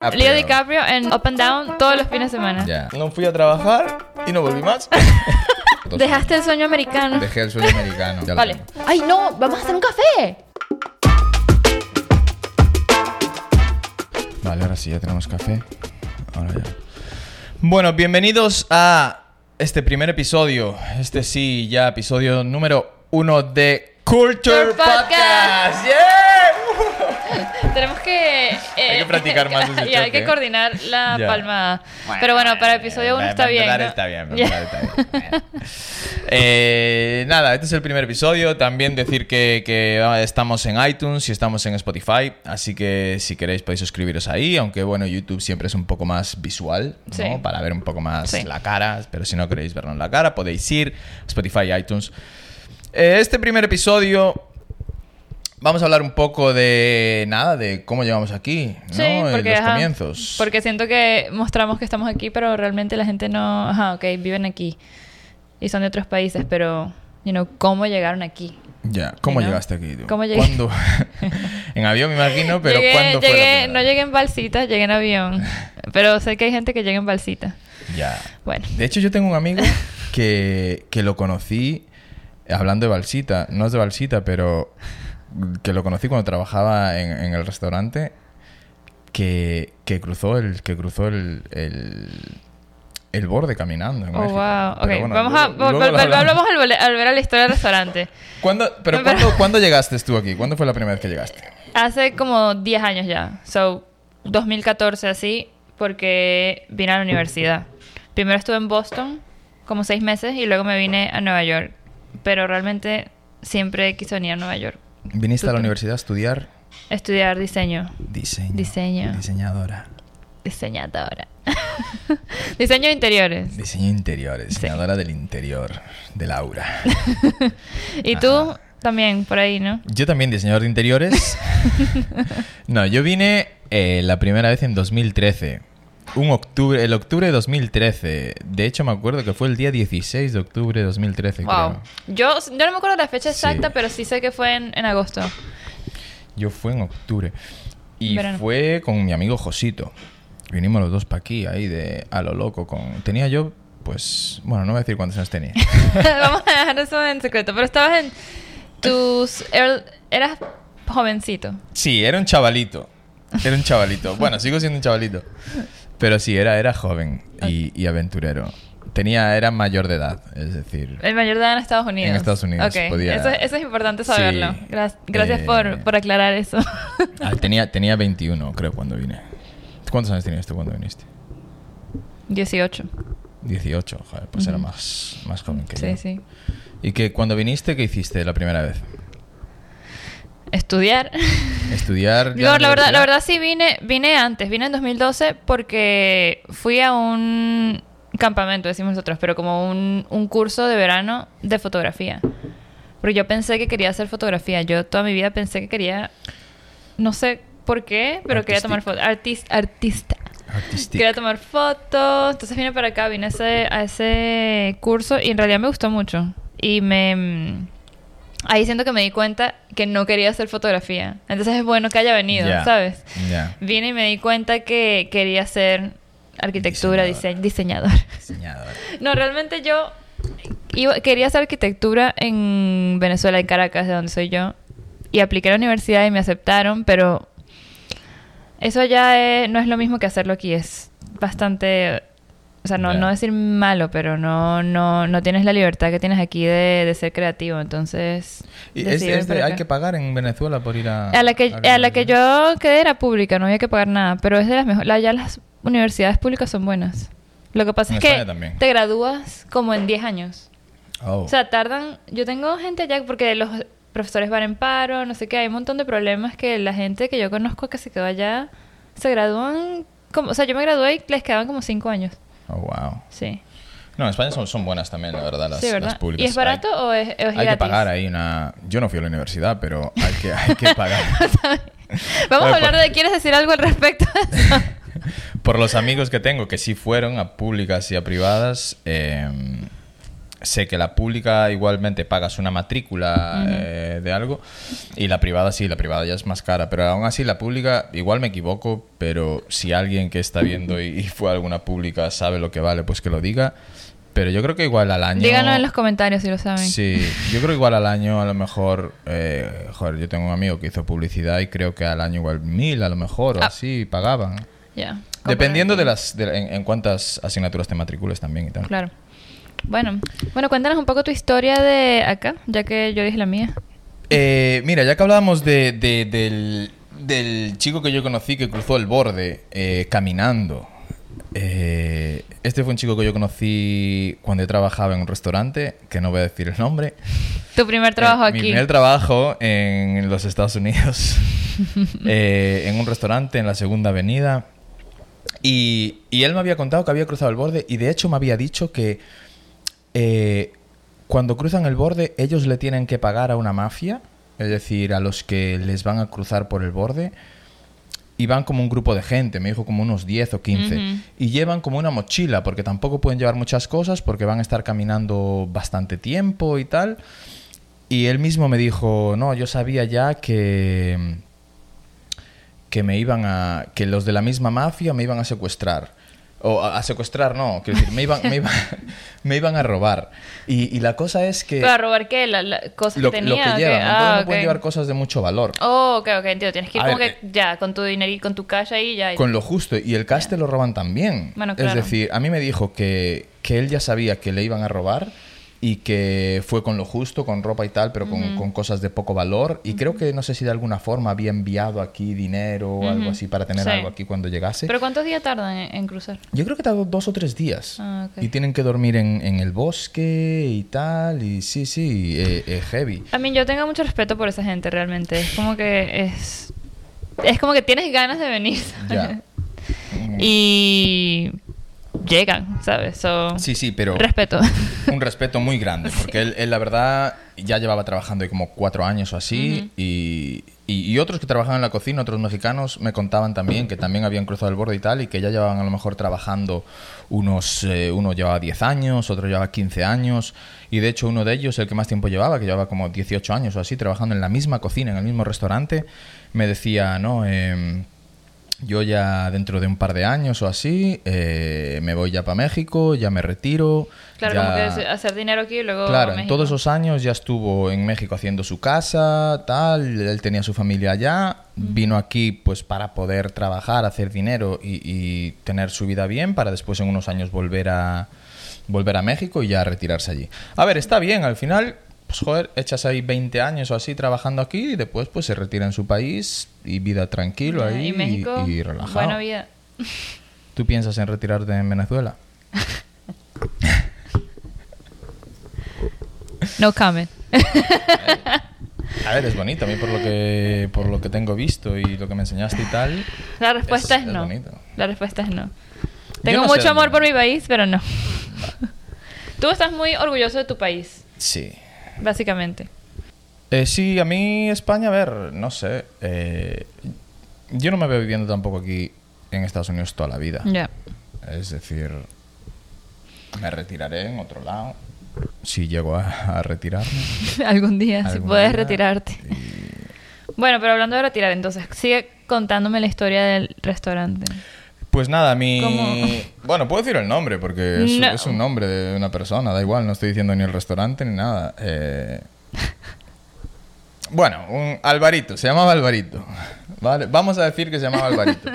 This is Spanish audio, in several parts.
Leo DiCaprio en Up and Down todos los fines de semana. Ya. No fui a trabajar y no volví más. Dejaste el sueño americano. Dejé el sueño americano. Ya lo Vale. tengo. ¡Ay, no! ¡Vamos a hacer un café! Vale, ahora sí, ya tenemos café. Ahora ya. Bueno, bienvenidos a este primer episodio. Este sí, ya episodio número uno de Culture Culture Podcast. Podcast. ¡Yeah! Tenemos que... eh, Hay que practicar más ese y hay que coordinar la Ya. palmada. Pero bueno, para episodio 1 está bien. ¿no? Está bien, está bien. Eh, nada, este es el primer episodio. También decir que, que, ah, estamos en iTunes y estamos en Spotify. Así que si queréis podéis suscribiros ahí. Aunque bueno, YouTube siempre es un poco más visual, ¿no? Sí. Para ver un poco más Sí. la cara. Pero si no queréis vernos la cara, podéis ir Spotify, iTunes. Eh, este primer episodio vamos a hablar un poco de nada, de cómo llegamos aquí, ¿no? Sí, porque, los ajá, comienzos. porque siento que mostramos que estamos aquí, pero realmente la gente no... Ajá, ok, viven aquí. Y son de otros países, pero... You know, ¿cómo llegaron aquí? Ya, ¿cómo llegaste aquí? tú? ¿Cómo llegué? ¿Cuándo? en avión me imagino, pero Llegué- ¿cuándo fue la llegué- primera No llegué en balsita, llegué en avión. Pero sé que hay gente que llega en balsita. Ya. Bueno. De hecho, yo tengo un amigo que, que lo conocí hablando de Balsita. No es de Balsita, pero que lo conocí cuando trabajaba en, en el restaurante que, que cruzó el que cruzó el, el, el borde caminando. en Oh, México. wow. Ok, bueno, vamos a... luego- luego vol- lo vol- hablamos. Hablamos al, vole- al ver a la historia del restaurante. ¿Cuándo- pero Pero- ¿cuándo, cuándo llegaste tú aquí? ¿Cuándo fue la primera vez que llegaste? Hace como 10 años ya. So, 2014 así, porque vine a la universidad. Primero estuve en Boston, como 6 meses, y luego me vine a Nueva York. Pero realmente siempre quise venir a Nueva York. ¿Viniste a la universidad a estudiar? Estudiar diseño. Diseño. Diseño. Diseñadora. Diseñadora. Diseño de interiores. Diseño interior, diseñadora del interior, de Laura. Y tú también, por ahí, ¿no? Yo también diseñador de interiores. no, yo vine eh, la primera vez en 2013. Un octubre, el octubre de 2013. De hecho, me acuerdo que fue el día 16 de octubre de 2013, Wow. creo. Yo, yo no me acuerdo la fecha Sí. exacta, pero sí sé que fue en, en agosto. Yo fue en octubre. Y Verano. fue con mi amigo Josito. Vinimos los dos para aquí, ahí de a lo loco. Con... Tenía yo, pues, bueno, no voy a decir cuántos años tenía. Vamos a dejar eso en secreto. Pero estabas en tus... er- Eras jovencito. Sí, era un chavalito. Era un chavalito. Bueno, sigo siendo un chavalito. Pero sí, era, era joven y, y aventurero. Tenía, era mayor de edad, es decir. El mayor de edad en Estados Unidos. En Estados Unidos, Ok, podía- Eso, eso es importante saberlo. Sí. Gra- gracias Eh, por, por aclarar eso. Ah, tenía, tenía 21, creo, cuando vine. ¿Cuántos años tenías tú cuando viniste? 18. 18, joder, pues era más, más joven que Sí, yo. sí. ¿Y que cuando viniste, qué hiciste la primera vez? Estudiar. ¿Estudiar? en la verdad, la verdad sí vine, vine antes, vine en 2012 porque fui a un campamento, decimos nosotros, pero como un, un curso de verano de fotografía. Porque yo pensé que quería hacer fotografía. Yo toda mi vida pensé que quería, no sé por qué, pero quería tomar fotos. Artista, artista. Artistic. Quería tomar fotos. Entonces vine para acá, vine a ese, a ese curso y en realidad me gustó mucho. Y me... Ahí siento que me di cuenta que no quería hacer fotografía. Entonces es bueno que haya venido, ¿sabes? Ya. Vine y me di cuenta que quería ser arquitectura, Diseñadora. dise- diseñador. Diseñadora. No, realmente yo iba- quería hacer arquitectura en Venezuela, en Caracas, de donde soy yo. Y apliqué a la universidad y me aceptaron, pero eso ya es- no es lo mismo que hacerlo aquí. Es bastante... O sea, no, no decir malo, pero no, no, no tienes la libertad que tienes aquí de, de ser creativo. Entonces... ¿Y es, de- hay que pagar en Venezuela por ir a... A la que, a la que yo quedé era pública, no había que pagar nada, pero es de las mejores. Ya las universidades públicas son buenas. Lo que pasa En es que también. te gradúas como en 10 años. Oh. O sea, tardan. Yo tengo gente allá porque los profesores van en paro, no sé qué. Hay un montón de problemas que la gente que yo conozco que se quedó allá se gradúan. Como, o sea, yo me gradué y les quedaban como 5 años. Oh, wow. Sí. No, en España son, son buenas también, la verdad, las, sí, ¿verdad? las públicas. ¿Y es barato Hay- o es, es Hay que pagar ahí una... Yo no fui a la universidad, pero hay que, hay que pagar. Vamos a hablar de. ¿Quieres decir algo al respecto? Por los amigos que tengo que sí fueron a públicas y a privadas, eh, sé que la pública igualmente pagas una matrícula eh, de algo y la privada sí, la privada ya es más cara, pero aún así la pública, igual me equivoco, pero si alguien que está viendo y, y fue a alguna pública sabe lo que vale, pues que lo diga. Pero yo creo que igual al año... Díganos en los comentarios si lo saben. Sí, yo creo que igual al año a lo mejor... eh, joder, yo tengo un amigo que hizo publicidad y creo que al año igual mil a lo mejor o Ah. así pagaban. Ya. Dependiendo de las... de- en, en cuántas asignaturas te matricules también y tal. Claro. Bueno, bueno, cuéntanos un poco tu historia de acá, ya que yo dije la mía. Eh, mira, ya que hablábamos de, de- del, del chico que yo conocí que cruzó el borde eh, caminando. eh, este fue un chico que yo conocí cuando yo trabajaba en un restaurante, que no voy a decir el nombre. Tu primer trabajo Eh, Mi aquí. primer trabajo en los Estados Unidos, eh, en un restaurante en la Segunda Avenida. Y, y él me había contado que había cruzado el borde y de hecho me había dicho que eh, cuando cruzan el borde ellos le tienen que pagar a una mafia, es decir, a los que les van a cruzar por el borde. Y van como un grupo de gente, me dijo como unos 10 o 15. Ujú. Y llevan como una mochila, porque tampoco pueden llevar muchas cosas, porque van a estar caminando bastante tiempo y tal. Y él mismo me dijo, no, yo sabía ya que que me iban a que los de la misma mafia me iban a secuestrar o a, a secuestrar no quiero decir me iban me iban, me iban a robar y, y la cosa es que ¿Para robar qué? La, la- cosas lo, que lo tenía. que ¿o qué? llevan entonces Ah, no pueden ok. llevar cosas de mucho valor Oh, ok, ok, entiendo. Tienes que ir A como ver, que ya, con tu dinero y con tu cash ahí ya. con lo justo y el cash te lo roban también Bueno, es claro. decir a mí me dijo que, que él ya sabía que le iban a robar y que fue con lo justo, con ropa y tal, pero con, con cosas de poco valor. Y creo que no sé si de alguna forma había enviado aquí dinero o algo Ujú. así para tener Sí. algo aquí cuando llegase. ¿Pero cuántos días tardan en, en cruzar? Yo creo que tardó dos o tres días. Ah, ok. Y tienen que dormir en, en el bosque y tal. Y sí, sí, eh, eh, heavy. A mí yo tengo mucho respeto por esa gente realmente. Es como que es... Es como que tienes ganas de venir. Ya. Mm, Y llegan, ¿sabes? So, Sí, sí, pero Respeto. un respeto muy grande. Porque él, él, la verdad, ya llevaba trabajando ahí como cuatro años o así. y, y, y otros que trabajaban en la cocina, otros mexicanos, me contaban también que también habían cruzado el borde y tal. Y que ya llevaban a lo mejor trabajando unos... eh, uno llevaba 10 años, otro llevaba 15 años. Y de hecho uno de ellos, el que más tiempo llevaba, que llevaba como 18 años o así, trabajando en la misma cocina, en el mismo restaurante, me decía, no... em, yo ya dentro de un par de años o así eh, me voy ya para México, ya me retiro. Claro, ya- como que hacer dinero aquí y luego. Claro, en todos esos años ya estuvo en México haciendo su casa, tal, él tenía su familia allá, vino aquí pues para poder trabajar, hacer dinero y, y tener su vida bien para después en unos años volver a volver a México y ya retirarse allí. A ver, está bien, al final, pues joder, echas ahí 20 años o así trabajando aquí y después pues se retira en su país y vida tranquilo ahí Y México, y, y relajado. buena vida. ¿Tú piensas en retirarte en Venezuela? No comment. A ver, es bonito, a mí por lo que por lo que tengo visto y lo que me enseñaste y tal. La respuesta Es- no. La respuesta es no. Tengo no mucho amor por mi país, pero no. Tú estás muy orgulloso de tu país, Sí. Básicamente. Eh, sí, a mí España, a ver, no sé. eh, yo no me veo viviendo tampoco aquí en Estados Unidos toda la vida. Ya. Es decir, me retiraré en otro lado. Si llego a, a retirarme. Algún día, si puedes día, retirarte. Bueno, pero hablando de retirar, entonces, sigue contándome la historia del restaurante. Pues nada, mi... Bueno, puedo decir el nombre porque es, No. es un nombre de una persona, da igual, no estoy diciendo ni el restaurante ni nada. Eh, Bueno, un Alvarito, se llamaba Alvarito. Vale, vamos a decir que se llamaba Alvarito.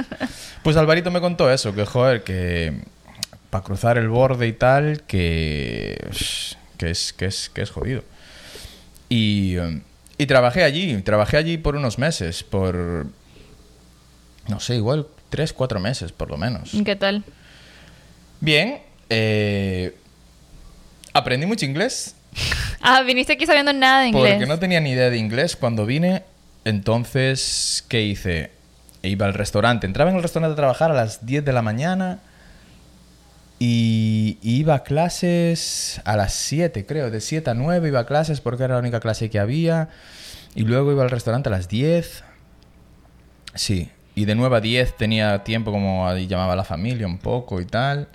Pues Alvarito me contó eso, que joder, que para cruzar el borde y tal, que, que, es, que, es, que es jodido. Y, y trabajé allí, trabajé allí por unos meses, por, no sé, igual tres, cuatro meses por lo menos. ¿Qué tal? Bien, eh, aprendí mucho inglés, Ah, viniste aquí sabiendo nada de inglés. porque no tenía ni idea de inglés cuando vine. Entonces, ¿qué hice? Iba al restaurante. Entraba en el restaurante a trabajar a las 10 de la mañana y iba a clases a las 7, creo. De 7 a 9 iba a clases porque era la única clase que había. Y luego iba al restaurante a las 10. Sí. Y de 9 a 10 tenía tiempo como ahí llamaba a la familia un poco y tal.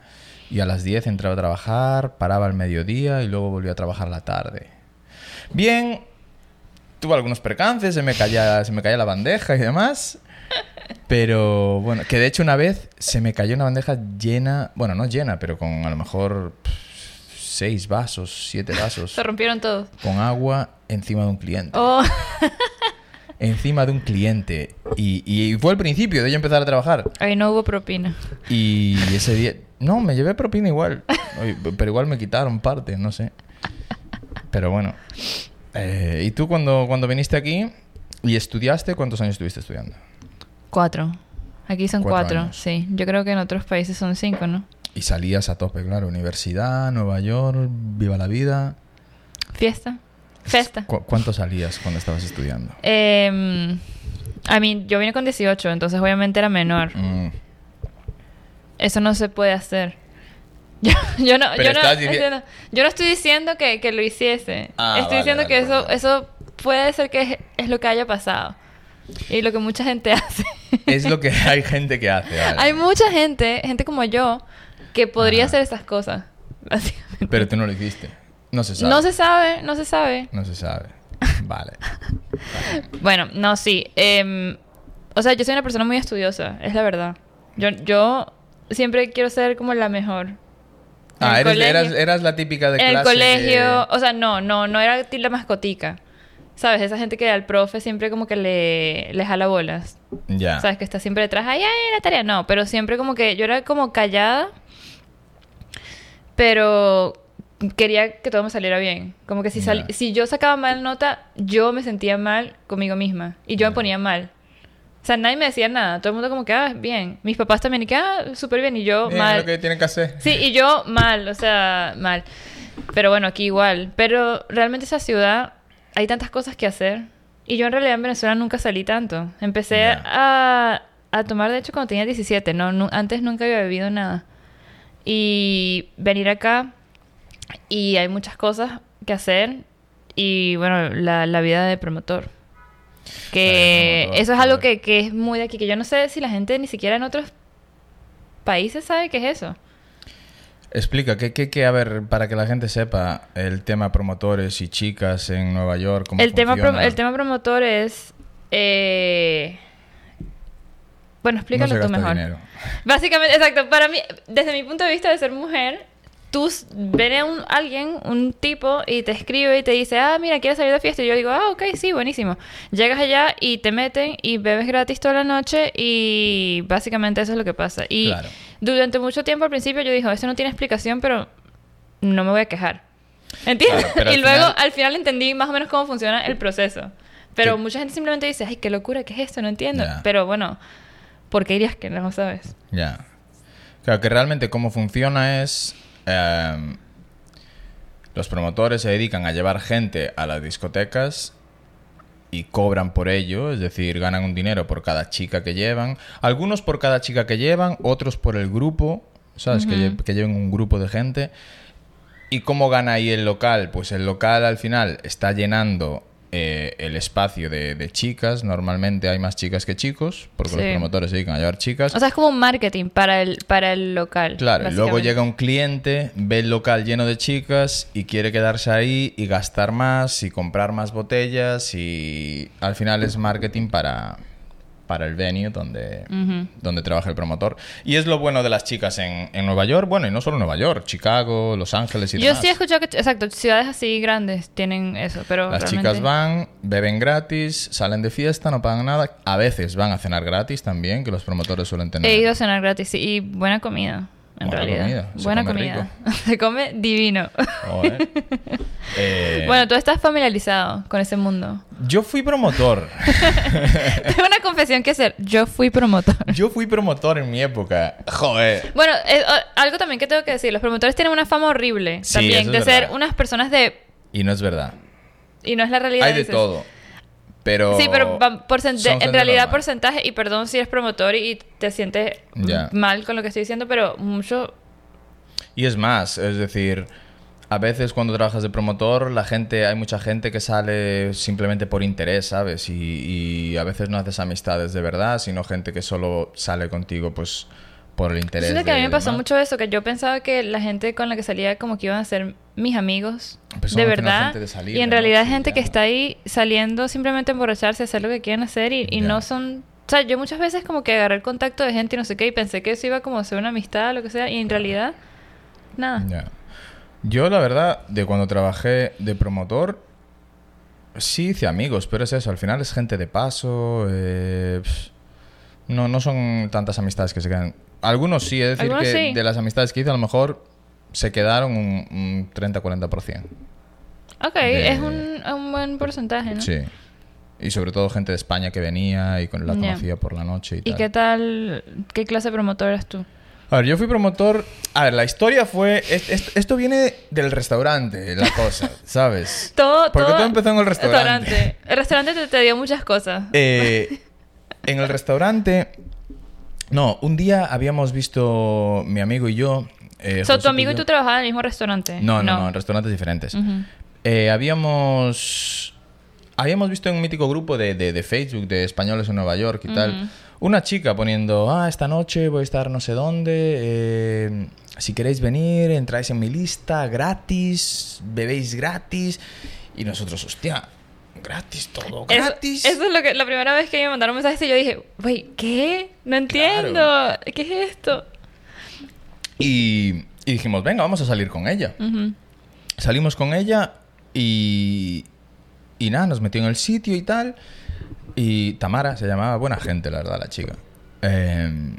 Y a las 10 entraba a trabajar, paraba al mediodía y luego volvía a trabajar a la tarde. Bien, tuve algunos percances, se me caía, se me caía la bandeja y demás. Pero bueno, que de hecho una vez se me cayó una bandeja llena, bueno, no llena, pero con a lo mejor pff, seis vasos, siete vasos, Se rompieron todos. con agua encima de un cliente. Oh, Encima de un cliente. Y, y fue el principio de yo empezar a trabajar. ahí no hubo propina. Y ese día... No, me llevé propina igual. Pero igual me quitaron parte, no sé. Pero bueno. Eh, ¿Y tú cuando, cuando viniste aquí y estudiaste, cuántos años estuviste estudiando? Cuatro. Aquí son Cuatro cuatro, sí. Yo creo que en otros países son cinco, ¿no? Y salías a tope, claro. Universidad, Nueva York, viva la vida. Fiesta. Festa. ¿Cu- ¿Cuánto salías cuando estabas estudiando? Eh, a mí, yo vine con 18, entonces obviamente era menor. Mm, Eso no se puede hacer. Yo, yo no, yo, no, estás dici- entiendo. yo no estoy diciendo que, que lo hiciese. Ah, estoy vale, diciendo vale, que eso, vale. eso puede ser que es, es lo que haya pasado. Y lo que mucha gente hace. es lo que hay gente que hace. Hay mucha gente, gente como yo, que podría Ajá. hacer estas cosas. Pero tú no lo hiciste. No se sabe. No se sabe, no se sabe. No se sabe. Vale. Bueno, no, sí. Em, o sea, yo soy una persona muy estudiosa, es la verdad. Yo, yo siempre quiero ser como la mejor. En Ah, el eres, colegio- eras, eras la típica de en el clase colegio, que- o sea, no, no, no era la mascotica. ¿Sabes? Esa gente que al profe siempre como que le, le jala bolas. Ya. ¿Sabes? Que está siempre detrás, ay, ay, la tarea. No, pero siempre como que yo era como callada, pero quería que todo me saliera bien. Como que si, sal- Ya. si yo sacaba mal nota, yo me sentía mal conmigo misma. Y yo me Ya. ponía mal. O sea, nadie me decía nada. Todo el mundo como que, ah, bien. Mis papás también, y que, ah, súper bien. Y yo, Bien, mal. lo que tienen que hacer. Sí, y yo mal, o sea, mal. Pero bueno, aquí igual. Pero realmente esa ciudad hay tantas cosas que hacer. Y yo en realidad en Venezuela nunca salí tanto. Empecé Ya. a, a tomar, de hecho, cuando tenía 17. No, Nu- antes nunca había bebido nada. Y venir acá y hay muchas cosas que hacer. Y bueno, la, la vida de promotor. Que promotor, eso es algo que, que es muy de aquí. Que yo no sé si la gente ni siquiera en otros países sabe qué es eso. Explica, ¿qué, qué, qué, a ver, para que la gente sepa el tema promotores y chicas en Nueva York, cómo el tema, funciona? el tema promotor es... eh, Bueno, no explícalo tú mejor. dinero. Básicamente, exacto. Para mí, desde mi punto de vista de ser mujer, tú a un, alguien, un tipo, y te escribe y te dice, ah, mira, quieres salir de fiesta. Y yo digo, ah, ok, sí, buenísimo. Llegas allá y te meten y bebes gratis toda la noche y básicamente eso es lo que pasa. Y Claro. durante mucho tiempo al principio yo dije, esto no tiene explicación, pero no me voy a quejar. ¿Entiendes? Claro, y al luego final- al final entendí más o menos cómo funciona el proceso. Pero mucha gente simplemente dice, ay, qué locura, ¿qué es esto? No entiendo. Pero bueno, ¿por qué dirías que no sabes? Ya. Claro, que realmente cómo funciona es... em, los promotores se dedican a llevar gente a las discotecas y cobran por ello, es decir, ganan un dinero por cada chica que llevan. Algunos por cada chica que llevan, otros por el grupo, ¿sabes? que, lle- que lleven un grupo de gente. ¿Y cómo gana ahí el local? Pues el local al final está llenando eh, el espacio de, de chicas. Normalmente hay más chicas que chicos, porque los promotores se dedican a llevar chicas. O sea, es como un marketing para el, para el local. Claro, luego llega un cliente, ve el local lleno de chicas y quiere quedarse ahí y gastar más y comprar más botellas y al final es marketing para, para el venue donde, Ujú. donde trabaja el promotor. Y es lo bueno de las chicas en, en Nueva York, bueno, y no solo Nueva York, Chicago, Los Ángeles y Yo demás. sí he escuchado que, exacto, ciudades así grandes tienen eso, pero Las realmente- chicas van, beben gratis, salen de fiesta, no pagan nada. A veces van a cenar gratis también, que los promotores suelen tener. He ido a cenar gratis y buena comida, en Buena realidad. comida, se Buena come comida. Se come divino. Eh, Bueno, tú estás familiarizado con ese mundo. Yo fui promotor. Tengo una confesión que hacer. Yo fui promotor. Yo fui promotor en mi época. Joder. Bueno, algo también que tengo que decir. Los promotores tienen una fama horrible Sí, también de ser verdad. unas personas de... Y no es verdad. Y no es la realidad. Hay de dices. todo. Pero. Sí, pero va- porcent- son en realidad normal. porcentaje, y perdón si eres promotor y te sientes mal con lo que estoy diciendo, pero mucho... Y es más, es decir, a veces cuando trabajas de promotor, la gente, hay mucha gente que sale simplemente por interés, ¿sabes? Y, y a veces no haces amistades de verdad, sino gente que solo sale contigo, pues por el interés. Siento que a mí me pasó demás. mucho eso, que yo pensaba que la gente con la que salía como que iban a ser mis amigos, Pues de verdad. gente de salir, y en realidad y gente que está ahí saliendo simplemente a emborracharse, hacer lo que quieren hacer y, no son... O sea, yo muchas veces como que agarré el contacto de gente y no sé qué y pensé que eso iba como a ser una amistad o lo que sea y en realidad, nada. Ya. Yo, la verdad, de cuando trabajé de promotor, sí hice amigos, pero es eso, al final es gente de paso. eh, no, no son tantas amistades que se quedan. Algunos sí, es decir, que sí. de las amistades que hice, a lo mejor se quedaron un, un 30-40%. Ok, De- es un, un buen porcentaje, ¿no? Sí. Y sobre todo gente de España que venía y con la Ya. conocía por la noche y, ¿Y tal. qué tal, qué clase de promotor eras tú? A ver, yo fui promotor. A ver, la historia fue. es- es- esto viene del restaurante, la cosa, ¿sabes? Todo, Porque todo, todo empezó en el restaurante. El restaurante te, te dio muchas cosas. Eh, en el restaurante. No, un día habíamos visto mi amigo y yo. Eh, o sea, José tu amigo y yo- tú trabajaban en el mismo restaurante. No, no, no, en restaurantes diferentes. Eh, habíamos. Habíamos visto en un mítico grupo de, de- de Facebook de españoles en Nueva York y tal. Una chica poniendo, ah, esta noche voy a estar no sé dónde. eh, si queréis venir, entráis en mi lista gratis, bebéis gratis. Y nosotros, hostia, gratis, todo gratis. eso es lo que la primera vez que me mandaron mensajes y yo dije, wey, ¿qué? No entiendo. ¿Qué es esto? Y, y dijimos, venga, vamos a salir con ella. Salimos con ella y, y nada, nos metió en el sitio y tal. Y Tamara se llamaba, buena gente, la verdad, la chica. Eh,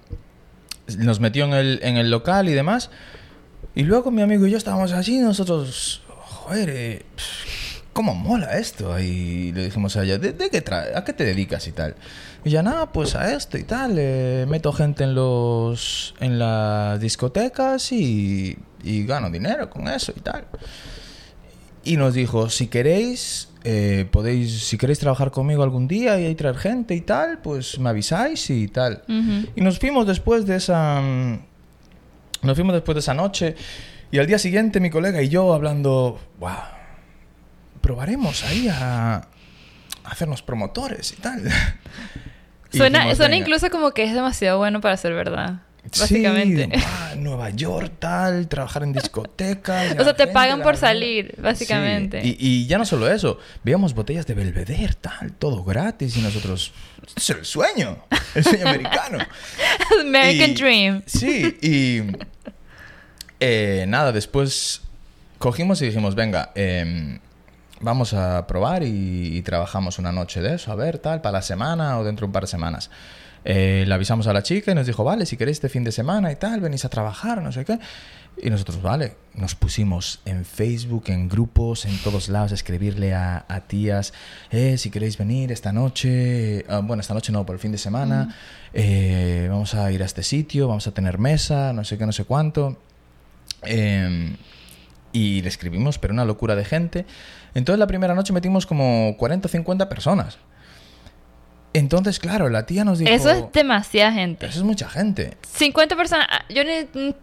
nos metió en el, en el local y demás. Y luego mi amigo y yo estábamos y nosotros, joder, eh, pff, ¿cómo mola esto? Y le dijimos a ella, ¿de, de qué tra- ¿a qué te dedicas y tal? Y ella, nada, pues a esto y tal. eh, meto gente en los en las discotecas y, y gano dinero con eso y tal. Y nos dijo, si queréis, eh, podéis, si queréis trabajar conmigo algún día y traer gente y tal, pues me avisáis y tal. Y nos fuimos después de esa. Nos fuimos después de esa noche. Y al día siguiente mi colega y yo hablando. ¡Wow! Probaremos ahí a. a hacernos promotores y tal. Y Suena, dijimos, suena incluso como que es demasiado bueno para ser verdad. Sí, Básicamente. "Buah, Nueva York, tal, trabajar en discotecas. O sea, te gente, pagan por vida". salir, básicamente. Sí, Y, y ya no solo eso, veíamos botellas de Belvedere, tal, todo gratis, y nosotros. "Esto es el sueño, el sueño americano. American Y- Dream. Sí, y eh, nada, después cogimos y dijimos, venga, em, vamos a probar y, y trabajamos una noche de eso, a ver, tal, para la semana o dentro de un par de semanas. Eh, le avisamos a la chica y nos dijo, vale, si queréis este fin de semana y tal, venís a trabajar, no sé qué. Y nosotros, vale, nos pusimos en Facebook, en grupos, en todos lados, a escribirle a, a tías, eh, si queréis venir esta noche, ah, bueno, esta noche no, por el fin de semana, eh, vamos a ir a este sitio, vamos a tener mesa, no sé qué, no sé cuánto. Eh, y le escribimos, pero una locura de gente. Entonces la primera noche metimos como 40 o 50 personas. Entonces, claro, la tía nos dijo... Eso es demasiada gente. Eso es mucha gente. 50 personas. ah, Yo ni-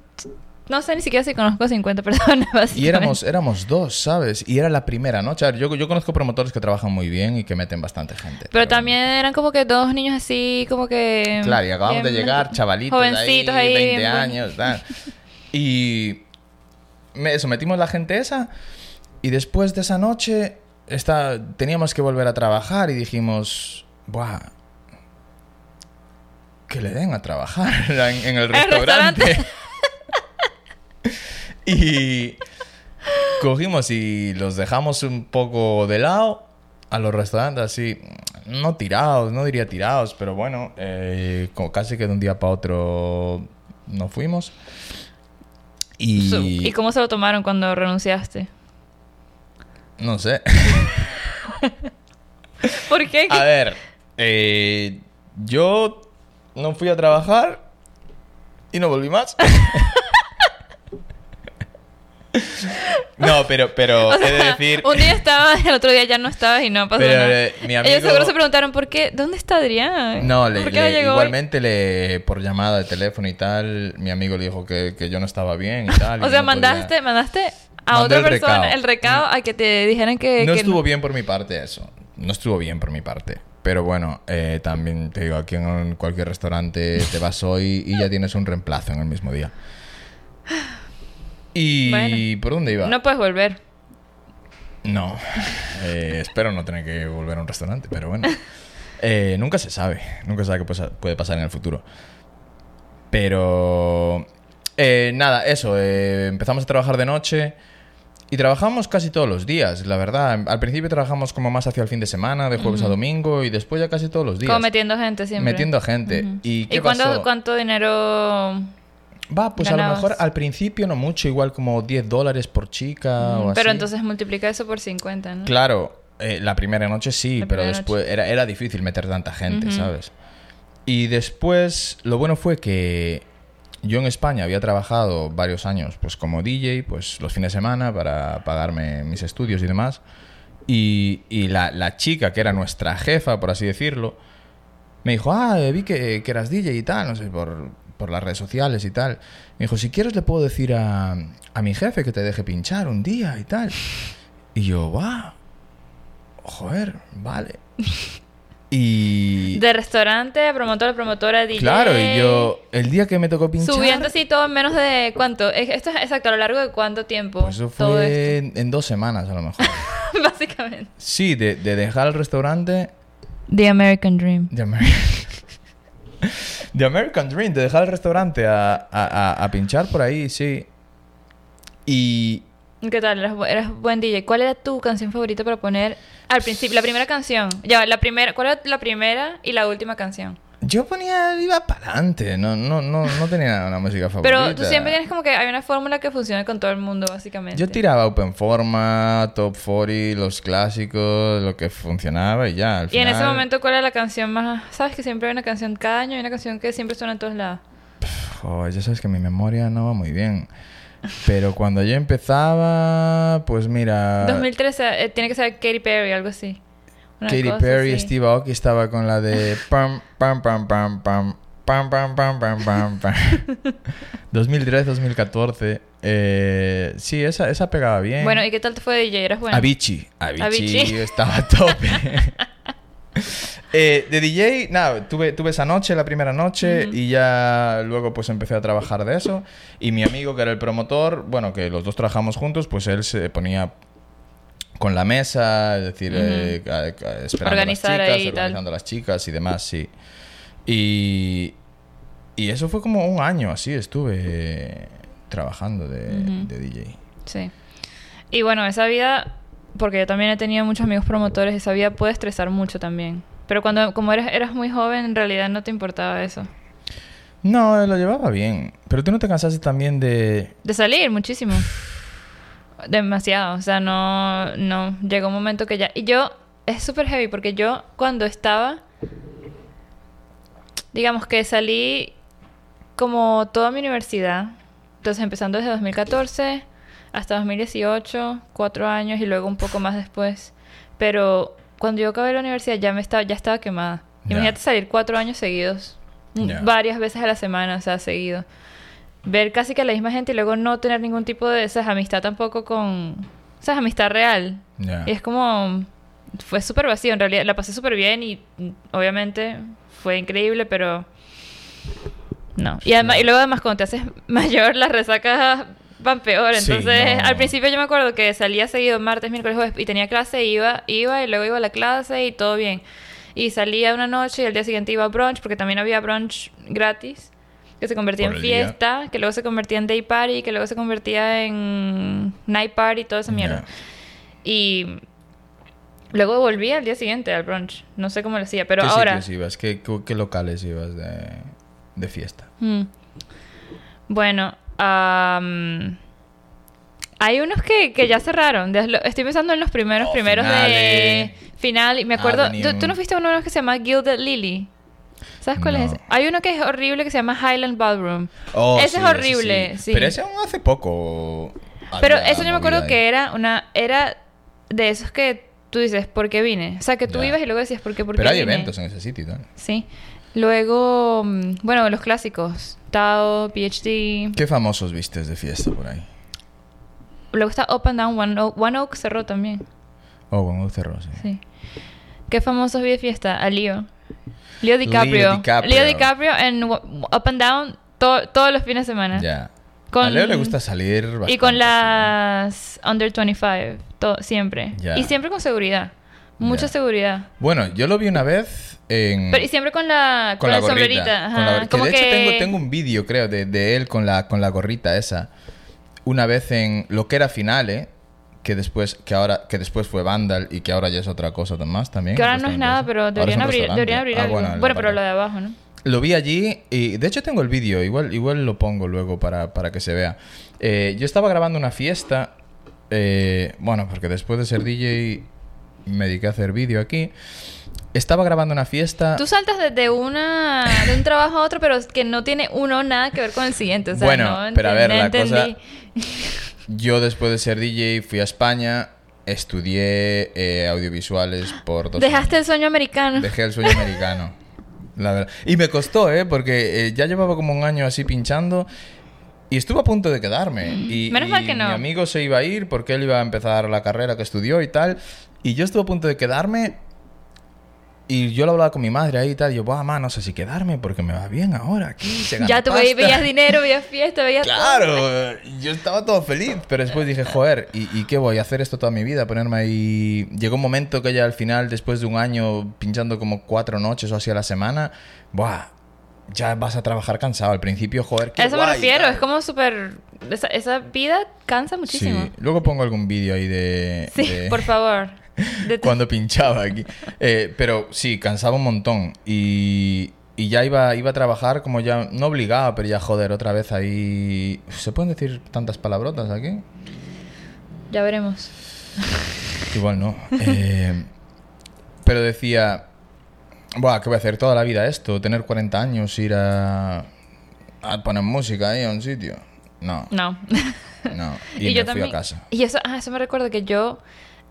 no sé ni siquiera si conozco a 50 personas, básicamente. Y éramos, éramos dos, ¿sabes? Y era la primera noche. A ver, yo, yo conozco promotores que trabajan muy bien y que meten bastante gente. Pero también eran como que dos niños así, como que. Claro, y acabamos de llegar, chavalitos Jovencitos ahí, ahí. 20 bien buen- años, tal. Y me- eso, metimos la gente esa y después de esa noche está, teníamos que volver a trabajar y dijimos, ¡buah! Que le den a trabajar en, en el restaurante. restaurante. y cogimos y los dejamos un poco de lado a los restaurantes así, no tirados, no diría tirados, pero bueno, eh, como casi que de un día para otro nos fuimos. Y, ¿Y cómo se lo tomaron cuando renunciaste? No sé. ¿Por qué? A ver, eh, yo no fui a trabajar y no volví más. no, pero, pero O he de decir... un día estabas, el otro día ya no estabas y no pasó Pero, nada. eh, mi amigo- Ellos seguro se preguntaron por qué. ¿Dónde está Adrián? No, le, ¿Por qué le- llegó hoy? igualmente le, por llamada de teléfono y tal, mi amigo le dijo que, que yo no estaba bien y tal. O sea, podía- mandaste, mandaste a otra el persona recado. el recado a que te dijeran que. No que estuvo bien por mi parte eso. No estuvo bien por mi parte. pero bueno, eh, también te digo, aquí en cualquier restaurante te vas hoy y ya tienes un reemplazo en el mismo día. ¿Y Bueno. por dónde iba? No puedes volver. No. Eh, espero no tener que volver a un restaurante, pero bueno. Eh, nunca se sabe. Nunca se sabe qué puede pasar en el futuro. Pero... eh, nada, eso. empezamos a trabajar de noche. Y trabajamos casi todos los días, la verdad. Al principio trabajamos como más hacia el fin de semana, de jueves a domingo, y después ya casi todos los días. Como metiendo gente siempre. Metiendo gente. ¿Y qué cuánto, pasó? cuánto dinero...? Va, pues a lo ganabas? mejor al principio no mucho, igual como 10 dólares por chica o así. Pero entonces multiplica eso por 50, ¿no? Claro, eh, la primera noche sí, La pero después era, era difícil meter tanta gente, ¿sabes? Y después, lo bueno fue que yo en España había trabajado varios años pues como DJ, pues los fines de semana para pagarme mis estudios y demás. Y, la chica, que era nuestra jefa, por así decirlo, me dijo, ah, vi que, que eras DJ y tal, no sé, por, por las redes sociales y tal. Me dijo, si quieres le puedo decir a, a mi jefe que te deje pinchar un día y tal. Y yo, va, joder, vale. Y... De restaurante a promotor, promotora, DJ. Claro, y yo, el día que me tocó pinchar... Subiendo así todo en menos de cuánto. Es- Esto es exacto, a lo largo de cuánto tiempo. Pues eso todo fue en, en dos semanas a lo mejor. Básicamente. Sí, de, de dejar el restaurante... The American Dream. The American, The American Dream, de dejar el restaurante a, a- a- a pinchar por ahí, sí. Y... ¿Qué tal? Eras, eras buen DJ. ¿Cuál era tu canción favorita para poner al principio? La primera canción. Ya, la primera. ¿Cuál era la primera y la última canción? Yo ponía, iba para adelante, no, no, no, no tenía una música favorita. Pero tú siempre tienes como que hay una fórmula que funciona con todo el mundo, básicamente. Yo tiraba Open Forma, Top 40, los clásicos, lo que funcionaba y ya. Al Y en ese final- momento, ¿cuál era la canción más...? ¿Sabes que siempre hay una canción cada año? Hay una canción que siempre suena en todos lados. Joder, ya sabes que mi memoria no va muy bien. Pero cuando yo empezaba, pues mira... 2013, eh, tiene que ser Katy Perry, algo así. Una Katy Perry. Steve Aoki estaba con la de... Pam, pam, pam, pam, pam. Pam, pam, pam, pam, pam, pam. 2013, 2014. Eh, sí, esa, esa pegaba bien. Bueno, ¿y qué tal te fue DJ? ¿Eras bueno? Avicii. Avicii, Avicii. estaba a tope. Eh, de DJ, nada, tuve, tuve esa noche, la primera noche, y ya luego pues empecé a trabajar de eso. Y mi amigo, que era el promotor, bueno, que los dos trabajamos juntos, pues él se ponía con la mesa, es decir, eh, ca- ca- esperando Organizar a las chicas, ahí y tal. organizando a las chicas y demás, sí. Y, y eso fue como un año así, estuve trabajando de, de DJ. Sí. Y bueno, esa vida, porque yo también he tenido muchos amigos promotores, esa vida puede estresar mucho también. Pero cuando, como eras, eras muy joven, en realidad no te importaba eso. No, lo llevaba bien. Pero tú no te cansaste también de... De salir muchísimo. Demasiado. O sea, no, no. Llegó un momento que ya. Y yo, es súper heavy porque yo, cuando estaba. Digamos que salí como toda mi universidad. Entonces, empezando desde 2014 hasta 2018, cuatro años y luego un poco más después. Pero cuando yo acabé la universidad ya me estaba, ya estaba quemada. Imagínate salir cuatro años seguidos. Ya. Varias veces a la semana, o sea, seguido ver casi que a la misma gente y luego no tener ningún tipo de esas amistad tampoco con esas amistad real y es como fue súper vacío en realidad la pasé súper bien y mm, obviamente fue increíble pero no y además y luego además cuando te haces mayor las resacas van peor Sí, entonces no. al principio yo me acuerdo que salía seguido martes miércoles jueves y tenía clase iba iba y luego iba a la clase y todo bien y salía una noche y al día siguiente iba a brunch porque también había brunch gratis que se convertía en día. fiesta, que luego se convertía en day party, que luego se convertía en night party, toda esa mierda. Y luego volví al día siguiente al brunch. No sé cómo lo hacía, pero ¿Qué ahora... sitios ibas? ¿Qué, locales ibas de, de fiesta? Mm. Bueno, hay unos que, que ya cerraron. Estoy pensando en los primeros, Oh, primeros de final. Y me acuerdo... ¿tú, tú no fuiste a uno que se llama Gilded Lily? ¿Sabes cuál es ese? Hay uno que es horrible que se llama Highland Ballroom. Oh, ese sí, es horrible, sí. Pero ese aún hace poco. Pero eso yo me acuerdo ahí. que era una... Era de esos que tú dices, ¿por qué vine? O sea, que tú Ya. ibas y luego decías, ¿por qué? ¿Por Pero qué hay vine? eventos en ese sitio y tal. Sí. Luego, mm, bueno, los clásicos. Tao, PhD. ¿Qué famosos vistes de fiesta por ahí? Luego está Up and Down, One Oak, One Oak cerró también. Oh, con un cerro, sí. Sí. ¿Qué famosos vi de fiesta? A Leo. Leo DiCaprio. DiCaprio. Leo DiCaprio en Up and Down to- todos los fines de semana. Ya. Con- A Leo le gusta salir Y bastante, con sí. las Under 25, to- siempre. Y siempre con seguridad. Mucha seguridad. Bueno, yo lo vi una vez en... Pero, y siempre con la, con con la la gorrita. sombrerita. con la. Que Como de hecho tengo, tengo un vídeo, creo, de, de él con la, con la gorrita esa. Una vez en lo que era Finale, que después, que ahora, que después fue Vandal y que ahora ya es otra cosa más también. Que ahora no es nada, pero deberían abrir, deberían abrir Ah, algo. bueno, Bueno, pero lo de abajo, ¿no? Lo vi allí y de hecho tengo el vídeo, igual, igual lo pongo luego para, para que se vea. Eh, yo estaba grabando una fiesta, eh, bueno, porque después de ser DJ me dediqué a hacer vídeo aquí. Estaba grabando una fiesta. Tú saltas de, de una, de un trabajo a otro, pero que no tiene uno nada que ver con el siguiente. O sea, Bueno, no pero a ver, la cosa- entendí. Yo después de ser DJ fui a España, estudié eh, audiovisuales por dos Dejaste el sueño americano. años. Dejé el sueño americano. La verdad. Y me costó, ¿eh? Porque eh, ya llevaba como un año así pinchando y estuve a punto de quedarme. Y, Menos mal y que no. Mi amigo se iba a ir porque él iba a empezar la carrera que estudió y tal. Y yo estuve a punto de quedarme. Y yo lo hablaba con mi madre ahí y tal. Y yo, Buah, ma, no sé si quedarme porque me va bien ahora aquí. se gana Ya tú pasta". veías dinero, veías fiesta, veías todo. Claro, yo estaba todo feliz, pero después dije, joder, ¿y, y qué voy a hacer esto toda mi vida? Ponerme ahí... Llegó un momento que ya al final, después de un año pinchando como cuatro noches o así a la semana, buah, ya vas a trabajar cansado. Al principio, joder, qué A eso me guay, refiero, tal. es como súper... Esa, esa vida cansa muchísimo. Sí, luego pongo algún vídeo ahí de... Sí, de- por favor. Cuando pinchaba aquí. Eh, pero sí, cansaba un montón. Y, y ya iba, iba a trabajar como ya, no obligado, pero ya joder, otra vez ahí... ¿Se pueden decir tantas palabrotas aquí? Ya veremos. Igual no. Eh, pero decía, Buah, ¿qué voy a hacer toda la vida esto? Tener 40 años, ir a, a poner música ahí a un sitio. No, No. no. Y, me fui a casa. Y eso, ah, eso me recuerda que yo,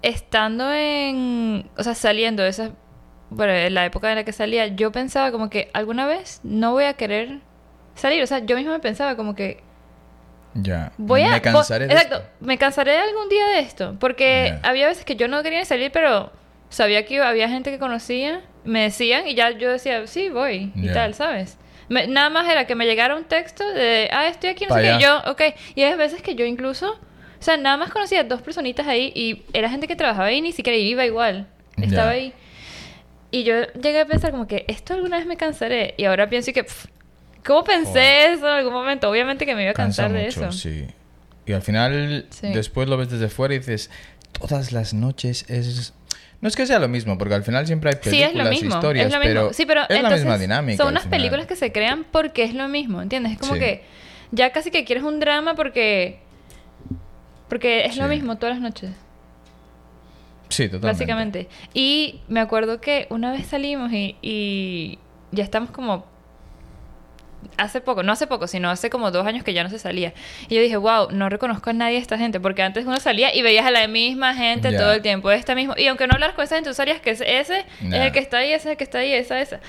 estando en. O sea, saliendo de esa. Bueno, en la época en la que salía, yo pensaba como que alguna vez no voy a querer salir. O sea, yo misma me pensaba como que. Ya. Voy a. Me cansaré vo- de Exacto. esto. Me cansaré algún día de esto. Porque Ya. había veces que yo no quería salir, pero sabía que había gente que conocía, me decían y ya yo decía, sí, voy y tal, ¿sabes? Me- nada más era que me llegara un texto de, ah, estoy aquí, no sé qué, yo, ok. Y hay veces que yo incluso, o sea, nada más conocía dos personitas ahí y era gente que trabajaba ahí y ni siquiera iba igual. Estaba Ya. ahí. Y yo llegué a pensar como que esto alguna vez me cansaré. Y ahora pienso que, pff, ¿cómo pensé Joder. eso en algún momento? Obviamente que me iba a Cansa cansar de mucho, eso. sí. Y al final, Sí. después lo ves desde fuera y dices, todas las noches es... No es que sea lo mismo, porque al final siempre hay Sí, películas es lo mismo. y historias, es lo mismo. pero, sí, pero es la misma dinámica. Son unas películas que se crean porque es lo mismo, ¿entiendes? Es como Sí. que ya casi que quieres un drama porque porque es lo Sí. mismo todas las noches, Sí, totalmente. básicamente. Y me acuerdo que una vez salimos y, y ya estamos como hace poco, no hace poco, sino hace como dos años que ya no se salía. Y yo dije, wow, no reconozco a nadie de esta gente, porque antes uno salía y veías a la misma gente Ya. todo el tiempo, esta mismo. Y aunque no hablas con esa gente, tú sabías que ese, ese es el que está ahí, ese es el que está ahí, esa, esa.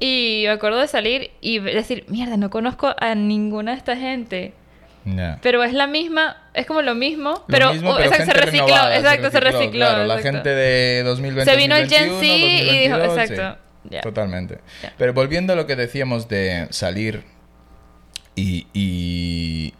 Y me acuerdo de salir y decir, mierda, no conozco a ninguna de esta gente. Pero es la misma, es como lo mismo, Lo pero, mismo, pero exacto, se recicló, renovada, exacto, se recicló. claro, la gente de 2020 Se vino el Gen 2021, Z y dijo, 2022, exacto, sí. Totalmente. Pero volviendo a lo que decíamos de salir y, y...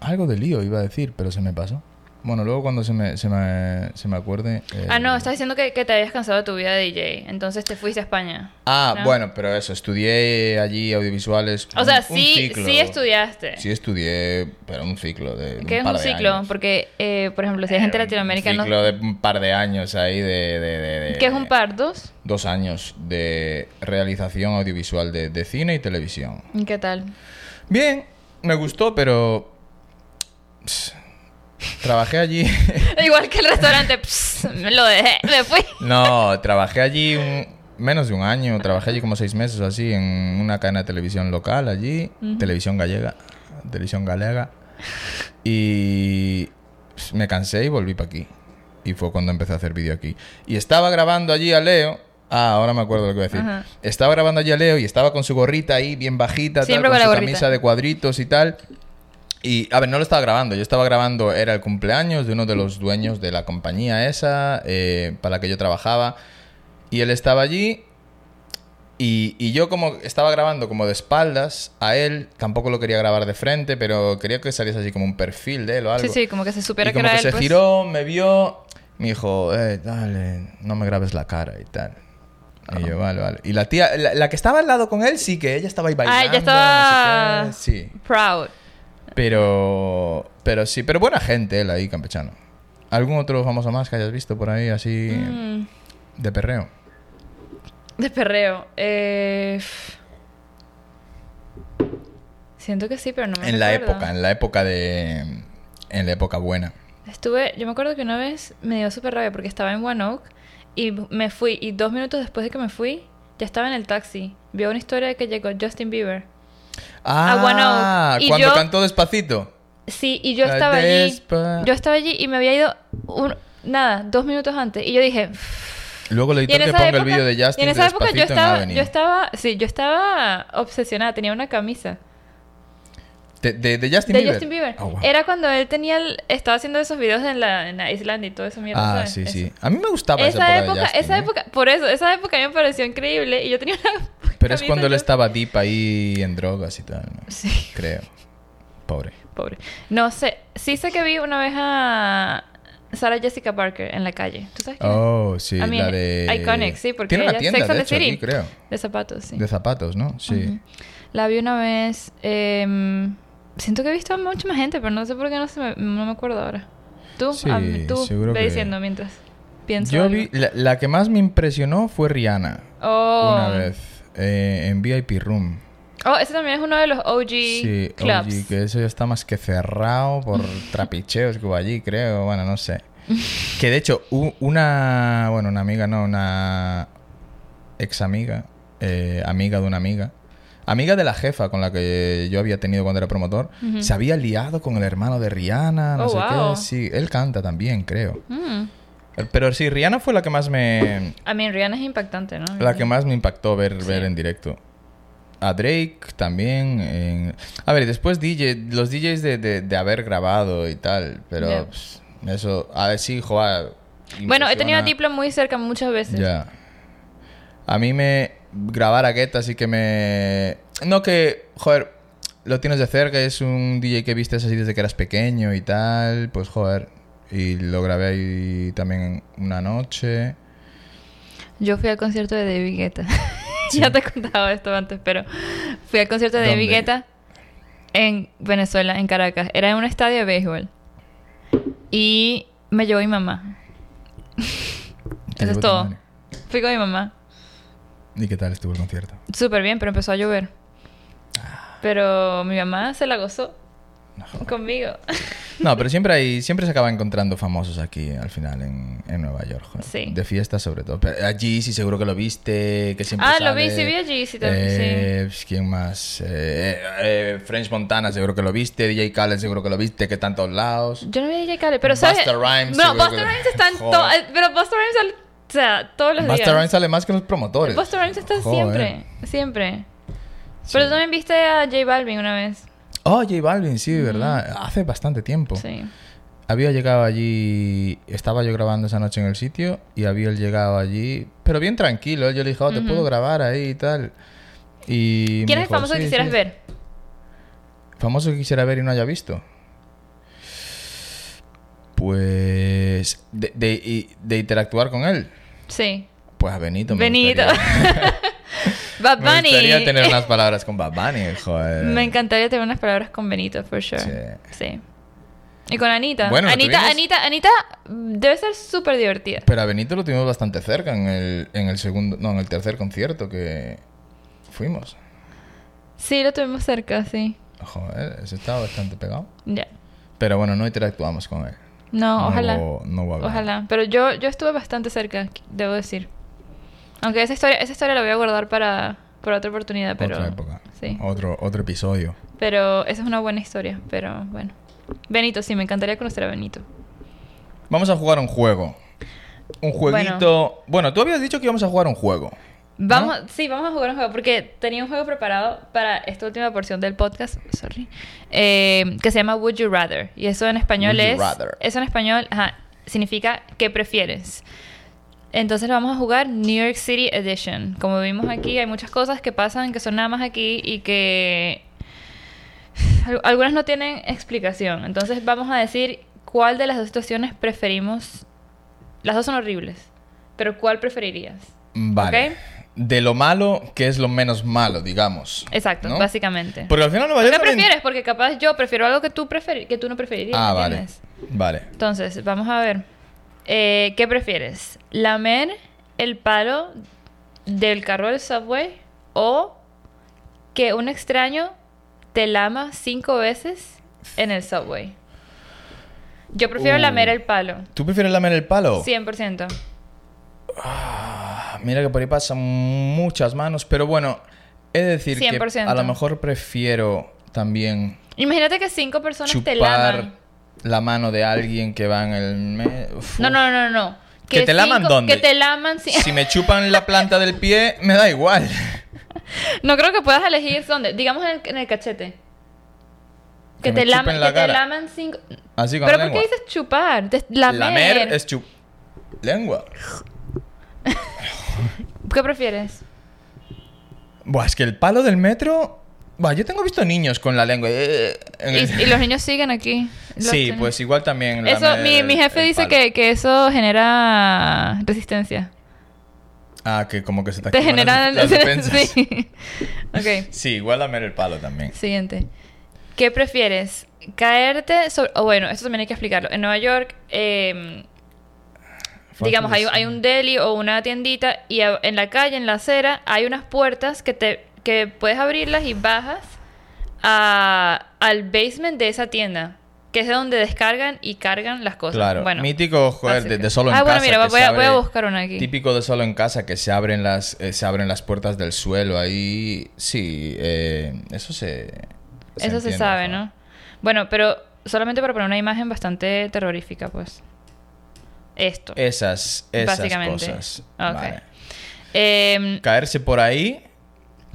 Algo de lío iba a decir, pero se me pasó. Bueno, luego cuando se me, se me, se me acuerde... eh, Ah, no, estás diciendo que, que te habías cansado de tu vida de DJ, entonces te fuiste a España. Ah, ¿no? bueno, pero eso, estudié allí audiovisuales. O sea, un- un sí, sí estudiaste. Sí estudié, pero un ciclo de, ¿Qué es par un ciclo? años. Porque, eh, por ejemplo, si hay gente un latinoamericana... ciclo de un par de años ahí de... de, de- de- ¿Qué es un par? ¿Dos? Dos años de realización audiovisual de, de cine y televisión. ¿Y ¿Qué tal? Bien, me gustó, pero... pss, trabajé allí... Igual que el restaurante, pss, me lo dejé, me fui. no, trabajé allí un- menos de un año. Trabajé allí como seis meses o así en una cadena de televisión local allí. Televisión gallega. Televisión galega. Y... pss, me cansé y volví para aquí. Y fue cuando empecé a hacer vídeo aquí. Y estaba grabando allí a Leo. Ah, ahora me acuerdo lo que voy a decir. Ajá. Estaba grabando allí a Leo y estaba con su gorrita ahí, bien bajita, tal, Siempre con, con la su gorrita. camisa de cuadritos y tal. Y, a ver, no lo estaba grabando. Yo estaba grabando, era el cumpleaños de uno de los dueños de la compañía esa, eh, para la que yo trabajaba. Y él estaba allí y, y yo como estaba grabando como de espaldas a él, tampoco lo quería grabar de frente, pero quería que saliese así como un perfil de él o algo. Sí, sí, como que se supiera y que como era que él. se pues. giró, me vio, me dijo, eh, dale, no me grabes la cara y tal. Y yo, vale, vale. Y la tía, la, la que estaba al lado con él, sí, que ella estaba ahí bailando. Ah, ya estaba no sé qué, sí. proud. Pero, pero sí, pero buena gente él ahí, campechano. ¿Algún otro famoso más que hayas visto por ahí así Mm, de perreo? de perreo. Eh, Siento que sí, pero no me En la época, en la época de... En la época buena. Estuve, yo me acuerdo que una vez me dio súper rabia porque estaba en One Oak y me fui y dos minutos después de que me fui ya estaba en el taxi. Vio una historia de que llegó Justin Bieber. Ah, Oak. Y cuando yo- cantó despacito. Sí, y yo La estaba allí. Yo estaba allí y me había ido un- nada, dos minutos antes. Y yo dije. Luego le Y editor que ponga época, el vídeo de y Justin en esa época yo estaba, yo estaba, sí, yo estaba obsesionada. Tenía una camisa De, de- de Justin de Bieber. Justin Bieber. Ah, wow. Era cuando él tenía, el- estaba haciendo esos videos en la, en la Islandia y todo eso mierda. Ah, ¿sabes? sí, Eso. sí. A mí me gustaba esa, Esa época, época, de Justin, esa ¿eh? época, por eso, esa época a mí me pareció increíble y yo tenía una Pero es cuando él estaba deep ahí en drogas y tal, ¿no? Sí, Creo. Pobre. pobre. No sé, sí sé que vi una vez a Sarah Jessica Parker en la calle. ¿Tú sabes quién? Oh, sí, I mean, la de... Iconic, sí, porque Tiene ella tienda, Sex de hecho, aquí, creo. De zapatos, sí. De zapatos, ¿no? Sí. La vi una vez. em, siento que he visto a mucha más gente, pero no sé por qué no, se me, no me acuerdo ahora. Tú, Sí, Ah, tú seguro ve que- diciendo mientras pienso. Yo algo. vi... La, la que más me impresionó fue Rihanna. Oh. Una vez. Eh, en VIP Room. Oh, ese también es uno de los OG Sí, clubs. OG, que eso ya está más que cerrado por trapicheos que hubo allí, creo. Bueno, no sé. Que de hecho, una. Bueno, una amiga, no, una ex amiga, eh, amiga de una amiga, amiga de la jefa con la que yo había tenido cuando era promotor, se había liado con el hermano de Rihanna, no Oh, sé wow. qué. Sí, él canta también, creo. Mm. Eh, Pero sí, Rihanna fue la que más me. A mí Rihanna es impactante, ¿no? La que más me impactó ver, Sí. ver en directo. A Drake también. en- A ver, después DJ, los DJs de, de, de haber grabado y tal. Pero pues, eso, a ver, sí, joder. Bueno, he tenido a. Diplo muy cerca muchas veces. Ya. A mí me. Grabar a Guetta sí que me. No que. Joder, lo tienes de cerca, es un DJ que viste así desde que eras pequeño y tal. Pues joder. Y lo grabé ahí también una noche. Yo fui al concierto de David Guetta. ya te he contado esto antes, pero fui al concierto de David. Guetta en Venezuela, en Caracas. Era en un estadio de béisbol. Y me llevó mi mamá. Eso es todo. madre. Fui con mi mamá. ¿Y qué tal estuvo el concierto? Súper bien, pero empezó a llover. Pero mi mamá se la gozó conmigo. No, pero siempre hay, siempre se acaba encontrando famosos aquí al final en, en Nueva York. Sí. De fiesta sobre todo. Pero allí sí seguro que lo viste, que siempre Ah, lo vi, sí vi a Jeezy también, Eh, pues, ¿Quién más? Eh, eh, French Montana seguro que lo viste, DJ Khaled seguro que lo viste, que está en todos lados. Yo no vi a DJ Khaled, pero ¿sabes? Busta Rhymes, No, Busta que- Rhymes está en todo... Pero Busta Rhymes sale... O sea, todos los Busta días. Rhymes sale más que los promotores. Busta Rhymes está Joder. siempre, siempre. Sí. Pero tú también viste a J Balvin una vez. Oh, J Balvin, sí, ¿verdad? Hace bastante tiempo. Sí. Había llegado allí, estaba yo grabando esa noche en el sitio y había llegado allí, pero bien tranquilo. Yo le dije, oh, te puedo grabar ahí y tal. Y ¿Quién es el famoso que "Sí, quisieras sí". ver? Famoso que quisiera ver y no haya visto. Pues. De, de, y- de interactuar con él. Sí. Pues a Benito. me Benito. Bad me Bunny. gustaría tener unas palabras con Bad Bunny, joder. Me encantaría tener unas palabras con Benito, for sure. Sí. Sí. Y con Anita. Bueno, Anita, Anita, Anita debe ser súper divertida. Pero a Benito lo tuvimos bastante cerca en el, en el segundo. No, en el tercer concierto que fuimos. Sí, lo tuvimos cerca, sí. Joder, ese estaba bastante pegado. Ya. Pero bueno, no interactuamos con él. No, ojalá. hubo- no hubo. Ojalá. Pero yo, yo estuve bastante cerca, debo decir. Aunque esa historia, esa historia la voy a guardar para, para otra oportunidad, pero. Otra época. Sí. Otro, otro episodio. Pero esa es una buena historia, pero bueno. Benito, sí, me encantaría conocer a Benito. Vamos a jugar un juego. Un jueguito. Bueno, tú habías dicho que íbamos a jugar un juego. Vamos, sí, vamos a jugar un juego porque tenía un juego preparado para esta última porción del podcast, sorry, eh, que se llama Would You Rather y eso en español Would es, eso en español, ajá, significa ¿qué prefieres? Entonces vamos a jugar New York City Edition. Como vimos aquí, hay muchas cosas que pasan que son nada más aquí y que al- algunas no tienen explicación. Entonces vamos a decir cuál de las dos situaciones preferimos. Las dos son horribles, pero ¿cuál preferirías? Vale. De lo malo, que es lo menos malo, digamos. Exacto, ¿no? básicamente. Porque al final Nueva ¿Qué York también- prefieres? Porque capaz yo prefiero algo que tú, preferi- que tú no preferirías. Ah, vale. Vale. Entonces, vamos a ver. Eh, ¿Qué prefieres? ¿Lamer el palo del carro del subway o que un extraño te lama cinco veces en el subway? Yo prefiero Uh. lamer el palo. ¿Tú prefieres lamer el palo? 100%. Ah, Mira que por ahí pasan muchas manos, pero bueno, he de decir 100%. que a lo mejor prefiero también Imagínate que cinco personas te laman. La mano de alguien que va en el... me- Uf. No, no, no, no. ¿Que te laman dónde? Que te laman... ci- Si me chupan la planta del pie, me da igual. No creo que puedas elegir dónde. Digamos en el, en el cachete. Que te, laman, la que te laman cinco... Así con ¿Pero la por qué lengua. dices chupar? Lamer. Lamer es chup... Lengua. ¿Qué prefieres? Buah, es que el palo del metro... Buah, yo tengo visto niños con la lengua. eh, Y, los niños siguen aquí. Los Sí, pues igual también... Eso, mi, mi jefe dice que, que eso genera resistencia. Ah, que como que se te, Te activan genera... las, sí. ok, Sí, igual lamer el palo también. siguiente. ¿Qué prefieres? ¿Caerte sobre... O bueno, esto también hay que explicarlo. En Nueva York, eh, digamos, hay, hay un deli o una tiendita y en la calle, en la acera, hay unas puertas que te que puedes abrirlas y bajas a- al basement de esa tienda, que es de donde descargan y cargan las cosas. Claro, bueno, mítico, joder, de, solo en ah, casa. bueno, mira, voy se a, voy a abre- buscar una aquí. Típico de solo en casa que se abren las, eh, se abren las puertas del suelo ahí. Sí, eh, eso se. Eso se sabe. ¿no? Bueno, pero solamente para poner una imagen bastante terrorífica, pues. Esto. Esas, esas Básicamente. cosas. Ok. Vale. Em, Caerse por ahí.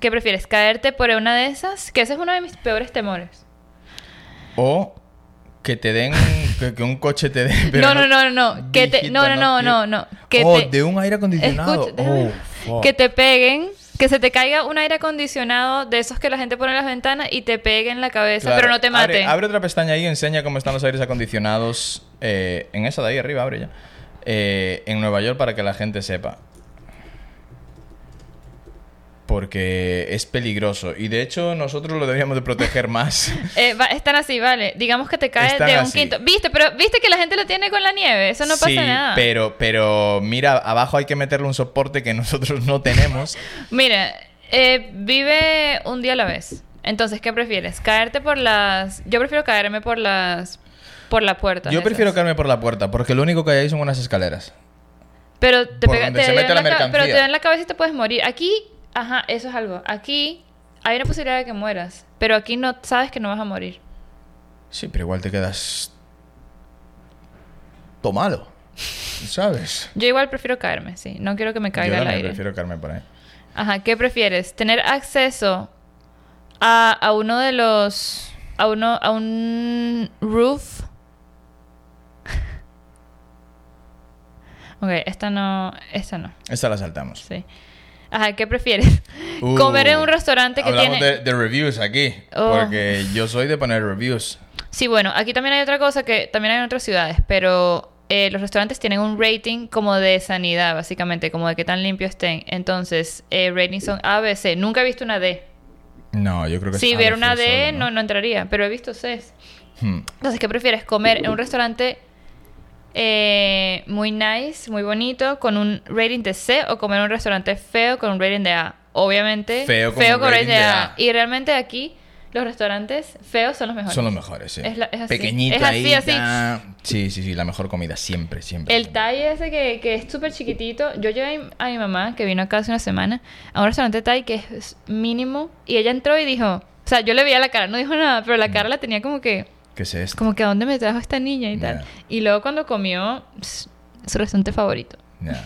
¿Qué prefieres? ¿Caerte por una de esas? Que ese es uno de mis peores temores. O que te den. que, que un coche te dé. no, no, no, no, no. Que te, no, no, no, no, no. Que oh, te, de un aire acondicionado. Escucha, oh, fuck. que te peguen, que se te caiga un aire acondicionado de esos que la gente pone en las ventanas y te pegue en la cabeza, Claro. pero no te mate. Abre, abre otra pestaña ahí y enseña cómo están los aires acondicionados. eh, en esa de ahí arriba, abre ya. Eh, en Nueva York para que la gente sepa. Porque es peligroso. Y de hecho, nosotros lo deberíamos de proteger más. Eh, va- están así, vale. Digamos que te cae Están de un así. quinto. ¿Viste? Pero viste que la gente lo tiene con la nieve. Eso no pasa nada. Pero, pero mira, abajo hay que meterle un soporte que nosotros no tenemos. Mira, eh, vive un día a la vez. Entonces, ¿qué prefieres? ¿Caerte por las...? Yo prefiero caerme por las... Por la puerta. Yo esas. prefiero caerme por la puerta, porque lo único que hay ahí son unas escaleras. Pero te pega, te en la mercancía. Pero te da en la cabeza y te puedes morir. Aquí, ajá, eso es algo. Aquí hay una posibilidad de que mueras. Pero aquí no sabes que no vas a morir. Sí, pero igual te quedas... todo malo. ¿Sabes? Yo igual prefiero caerme, sí. No quiero que me Yo caiga el aire. prefiero caerme por ahí. Ajá, ¿qué prefieres? ¿Tener acceso a, a uno de los... a uno... a un roof? ok, esta no... esta no, Esta la saltamos. sí. Ajá, ¿qué prefieres? Uh, ¿Comer en un restaurante que Hablamos tiene... de, de reviews aquí. Oh. Porque yo soy de poner reviews. Sí, bueno, aquí también hay otra cosa que también hay en otras ciudades, pero eh, los restaurantes tienen un rating como de sanidad, básicamente, como de qué tan limpio estén. Entonces, eh, ratings son A, B, C. Nunca he visto una D. No, yo creo que es Si A, hubiera B, una D, solo, no, no entraría, pero he visto Cs. Hmm. Entonces, ¿qué prefieres? ¿Comer en un restaurante eh, muy nice, muy bonito, con un rating de C o comer en un restaurante feo con un rating de A? Obviamente, Feo con un rating de A. Y realmente aquí, los restaurantes feos son los mejores. Son los mejores, sí. Es la- es así. Pequeñita Es así, así. Sí, sí, sí, la mejor comida siempre, siempre. El siempre. Thai ese que, que es súper chiquitito. Yo llevé a mi- a mi mamá, que vino acá hace una semana, a un restaurante Thai que es mínimo. Y ella entró y dijo... O sea, yo le veía la cara, no dijo nada, pero la Mm. cara la tenía como que... ¿Qué es esto? Como que a dónde me trajo esta niña y tal. Ya. Y luego cuando comió, pss, su restaurante favorito. Ya.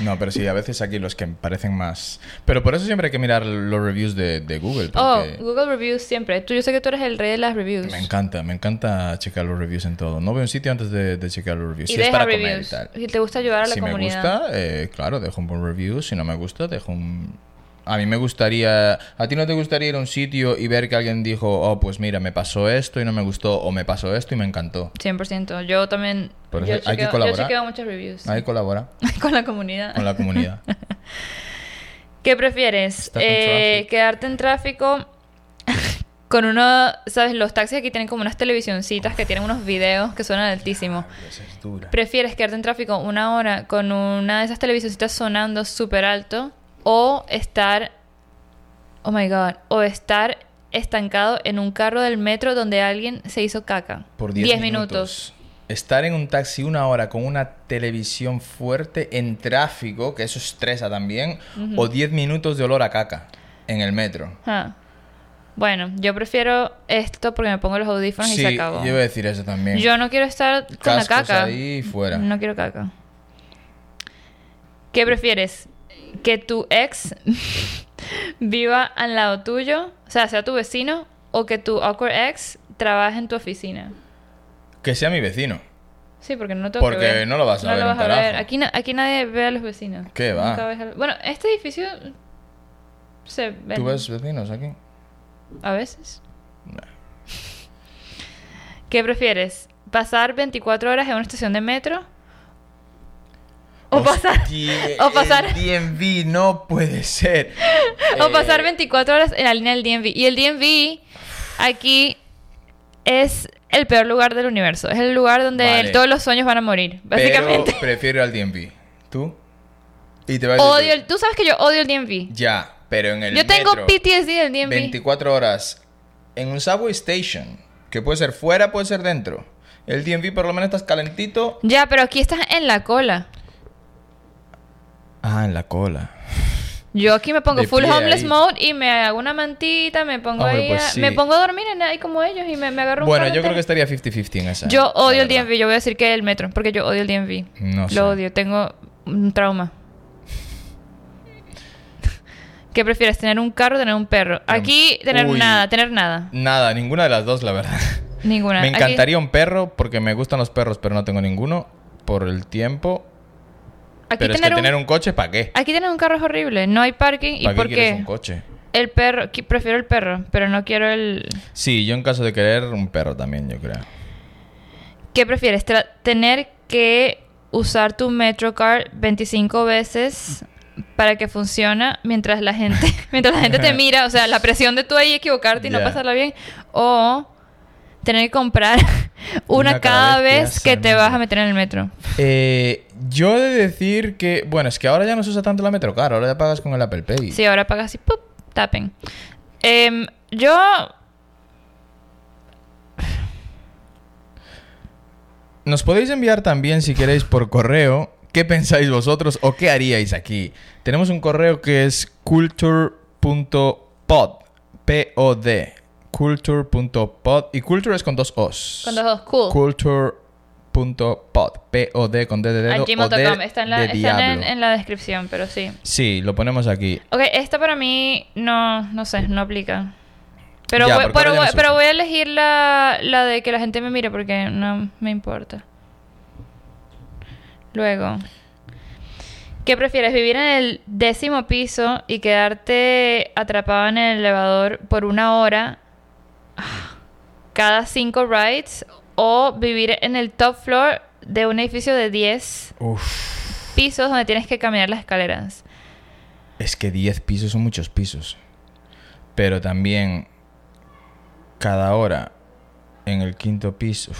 No, pero sí, a veces aquí los que parecen más... Pero por eso siempre hay que mirar los reviews de, de Google. Oh, Porque Google Reviews siempre. Tú, yo sé que tú eres el rey de las reviews. me encanta, me encanta checar los reviews en todo. No veo un sitio antes de, de checar los reviews. Y Si es deja para comer y reviews. tal. Si te gusta ayudar a la si me comunidad. gusta, eh, claro, dejo un buen review. Si no me gusta, dejo un... A mí me gustaría... ¿A ti no te gustaría ir a un sitio y ver que alguien dijo, oh, pues mira, me pasó esto y no me gustó, o me pasó esto y me encantó? 100%. Yo también. Por yo eso hay que colaborar. Yo chequeo muchos reviews. Ahí colabora con la comunidad. con la comunidad. ¿Qué prefieres? Eh, quedarte en tráfico con uno, ¿sabes? Los taxis aquí tienen como unas televisioncitas que tienen unos videos que suenan altísimo. Esa es dura. ¿Prefieres quedarte en tráfico una hora con una de esas televisioncitas sonando súper alto o estar, oh my god, o estar estancado en un carro del metro donde alguien se hizo caca? Por 10 minutos. Estar en un taxi una hora con una televisión fuerte en tráfico, que eso estresa también, o 10 minutos de olor a caca en el metro. Ah. Bueno, yo prefiero esto porque me pongo los audífonos y se acabó. yo iba a decir eso también. Yo no quiero estar con la caca. ahí fuera. No quiero caca. ¿Qué prefieres? ¿Que tu ex viva al lado tuyo? O sea, sea tu vecino. ¿O que tu awkward ex trabaje en tu oficina? Que sea mi vecino. Sí, porque no tengo que Porque ver. no lo vas a ver lo un vas a ver. Aquí, na- aquí nadie ve a los vecinos. ¿Qué va? A Bueno, este edificio se ve ¿Tú ves vecinos aquí? a veces. ¿Qué prefieres? ¿Pasar 24 horas en una estación de metro? ¿O pasar, Hostia, o pasar- El DMV no puede ser. o Eh, pasar 24 horas en la línea del DMV? Y el DMV aquí es el peor lugar del universo. Es el lugar donde Vale. todos los sueños van a morir, básicamente. Pero prefiero al DMV. ¿Tú? Y te vas a Odio tú. el, tú sabes que yo odio el DMV. Ya, pero en el Yo tengo metro, PTSD del DMV. 24 horas en un subway station, que puede ser fuera, puede ser dentro. El DMV por lo menos estás calentito. Ya, pero aquí estás en la cola. Ah, en la cola. Yo aquí me pongo De full homeless ahí. mode y me hago una mantita, me pongo Hombre, ahí, pues a- sí. me pongo a dormir en ahí como ellos y me, me agarro un Bueno, yo creo que estaría 50-50 en esa. Yo odio el. DMV, yo voy a decir que el metro, porque yo odio el DMV. No sé. Lo odio, tengo un trauma. ¿Qué prefieres, tener un carro o tener un perro? Aquí tener Uy. nada, tener nada. Nada, ninguna de las dos, la verdad. Ninguna. Me Aquí- encantaría un perro porque me gustan los perros, pero no tengo ninguno por el tiempo. Aquí, pero es que tener, tener un, coche, ¿para qué? aquí tener un carro es horrible. No hay parking. ¿Y ¿Para por qué quieres un coche? El perro, prefiero el perro, pero no quiero el... Sí, yo en caso de querer un perro también, yo creo. ¿Qué prefieres? Tra- ¿Tener que usar tu MetroCard 25 veces para que funcione mientras la gente mientras la gente te mira? O sea, la presión de tú ahí equivocarte y no pasarla bien. O tener que comprar una, Una cada cada vez que vez te vas a meter en el metro. Eh, yo he de decir que, bueno, es que ahora ya no se usa tanto la Metrocar, ahora ya pagas con el Apple Pay. Sí, ahora pagas así, ¡pup! tapen. Em, yo... Nos podéis enviar también, si queréis, por correo, qué pensáis vosotros o qué haríais aquí. Tenemos un correo que es culture.pod, P-O-D, culture.pod, y culture es con dos O's. Con dos O's, cool. Culture.pod, P-O-D con D de dedo, a o D gmail.com. Está, en la, está en, en la descripción, pero sí. Sí, lo ponemos aquí. Ok, esta para mí no, no sé, no aplica. Pero, Ya, voy, pero, voy, pero voy a elegir la, la de que la gente me mire porque no me importa. Luego. ¿Qué prefieres? ¿Vivir en el décimo piso y quedarte atrapado en el elevador por una hora cada cinco rides? ¿O vivir en el top floor de un edificio de 10 Uf, pisos donde tienes que caminar las escaleras? es que 10 pisos son muchos pisos. Pero también cada hora en el quinto piso. uf.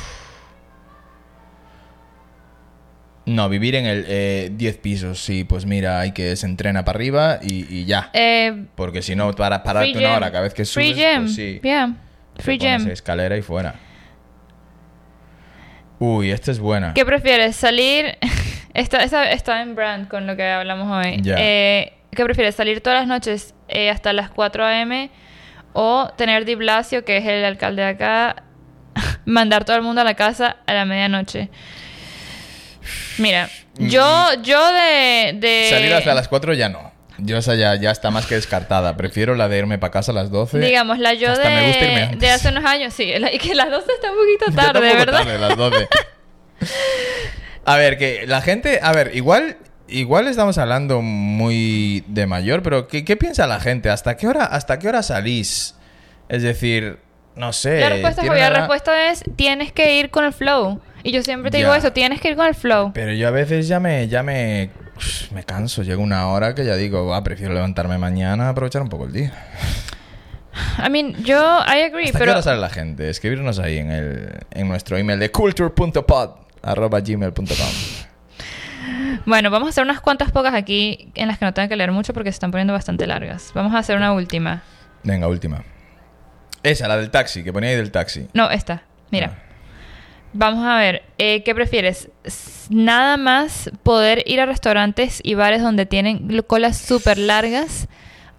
No, vivir en el eh, 10 pisos, sí, pues mira, hay que se entrena para arriba y, y ya. Eh, Porque si no, para pararte una gym. hora cada vez que subes, Free gym. pues sí. Yeah. Te Free pones gym. escalera y fuera. Uy, esta es buena. ¿Qué prefieres? ¿Salir? está, esa- está en brand con lo que hablamos hoy. Ya. Eh, ¿Qué prefieres? ¿Salir todas las noches eh, hasta las 4 a.m. o tener Di Blasio, que es el alcalde de acá, mandar todo el mundo a la casa a la medianoche? Mira, Yo, yo de, de... Salir hasta las 4 ya no. Yo esa ya, ya está más que descartada. Prefiero la de irme para casa a las 12. Digamos, la yo Hasta me gusta irme de, antes. de hace unos años, sí. la- y que las 12 está un poquito tarde, tampoco ¿verdad? tarde, las 12. a ver, que la gente... A ver, igual... Igual estamos hablando muy de mayor, pero ¿qué, qué piensa la gente? ¿Hasta qué hora, hasta qué hora salís? Es decir, no sé. La respuesta es ¿tiene obvia. La una- respuesta es tienes que ir con el flow. Y yo siempre te digo eso, tienes que ir con el flow. Pero yo a veces ya me, ya me, me canso. Llega una hora que ya digo, va, prefiero levantarme mañana, aprovechar un poco el día. I mean, yo, I agree, ¿Hasta qué pero... hora sale la gente? Escribirnos ahí en, el, en nuestro email de culture.pod arroba gmail.com. Bueno, vamos a hacer unas cuantas pocas aquí en las que no tengo que leer mucho porque se están poniendo bastante largas. Vamos a hacer una última. Venga, última. Esa, la del taxi, que ponía ahí del taxi. No, esta. Mira. Ah. Vamos a ver, eh, ¿qué prefieres? ¿Nada más poder ir a restaurantes y bares donde tienen colas súper largas?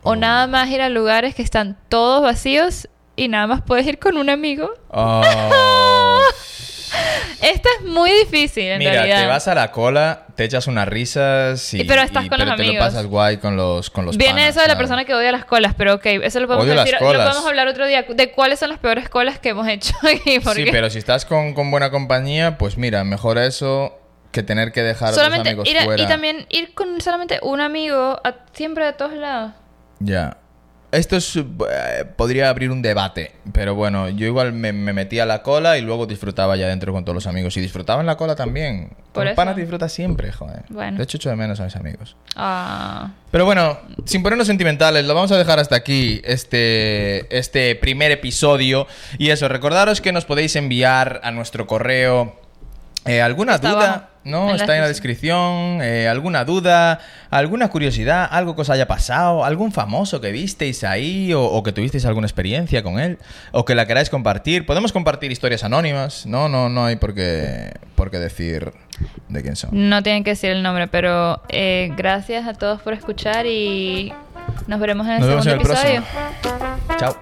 ¿O Oh. nada más ir a lugares que están todos vacíos y nada más puedes ir con un amigo? Oh. Esta es muy difícil en Mira, realidad. te vas a la cola, te echas unas risas y, Y pero estás con pero los te lo pasas guay con los con los Viene panas, eso de la persona que odia las colas, pero ok, eso lo podemos decir, lo colas. podemos hablar otro día de cuáles son las peores colas que hemos hecho aquí. Sí, pero si estás con, con buena compañía, pues mira, mejor eso que tener que dejar a solamente amigos ir a- fuera. y también ir con solamente un amigo a- siempre a todos lados. Ya. Esto es, eh, podría abrir un debate, pero bueno, yo igual me, me metía a la cola y luego disfrutaba ya dentro con todos los amigos. Y disfrutaba en la cola también. Por eso. panas disfrutas siempre, joder. Bueno. De hecho, echo de menos a mis amigos. Ah. Pero bueno, sin ponernos sentimentales, lo vamos a dejar hasta aquí, este, este primer episodio. Y eso, recordaros que nos podéis enviar a nuestro correo eh, alguna Está duda, abajo, ¿no? Está en la descripción. eh, alguna duda, alguna curiosidad, algo que os haya pasado, algún famoso que visteis ahí o, o que tuvisteis alguna experiencia con él o que la queráis compartir. Podemos compartir historias anónimas, ¿no? No, no hay por qué, por qué decir de quién son. No tienen que decir el nombre, pero eh, gracias a todos por escuchar y nos veremos en el Nos vemos segundo en el episodio. próximo. Chao.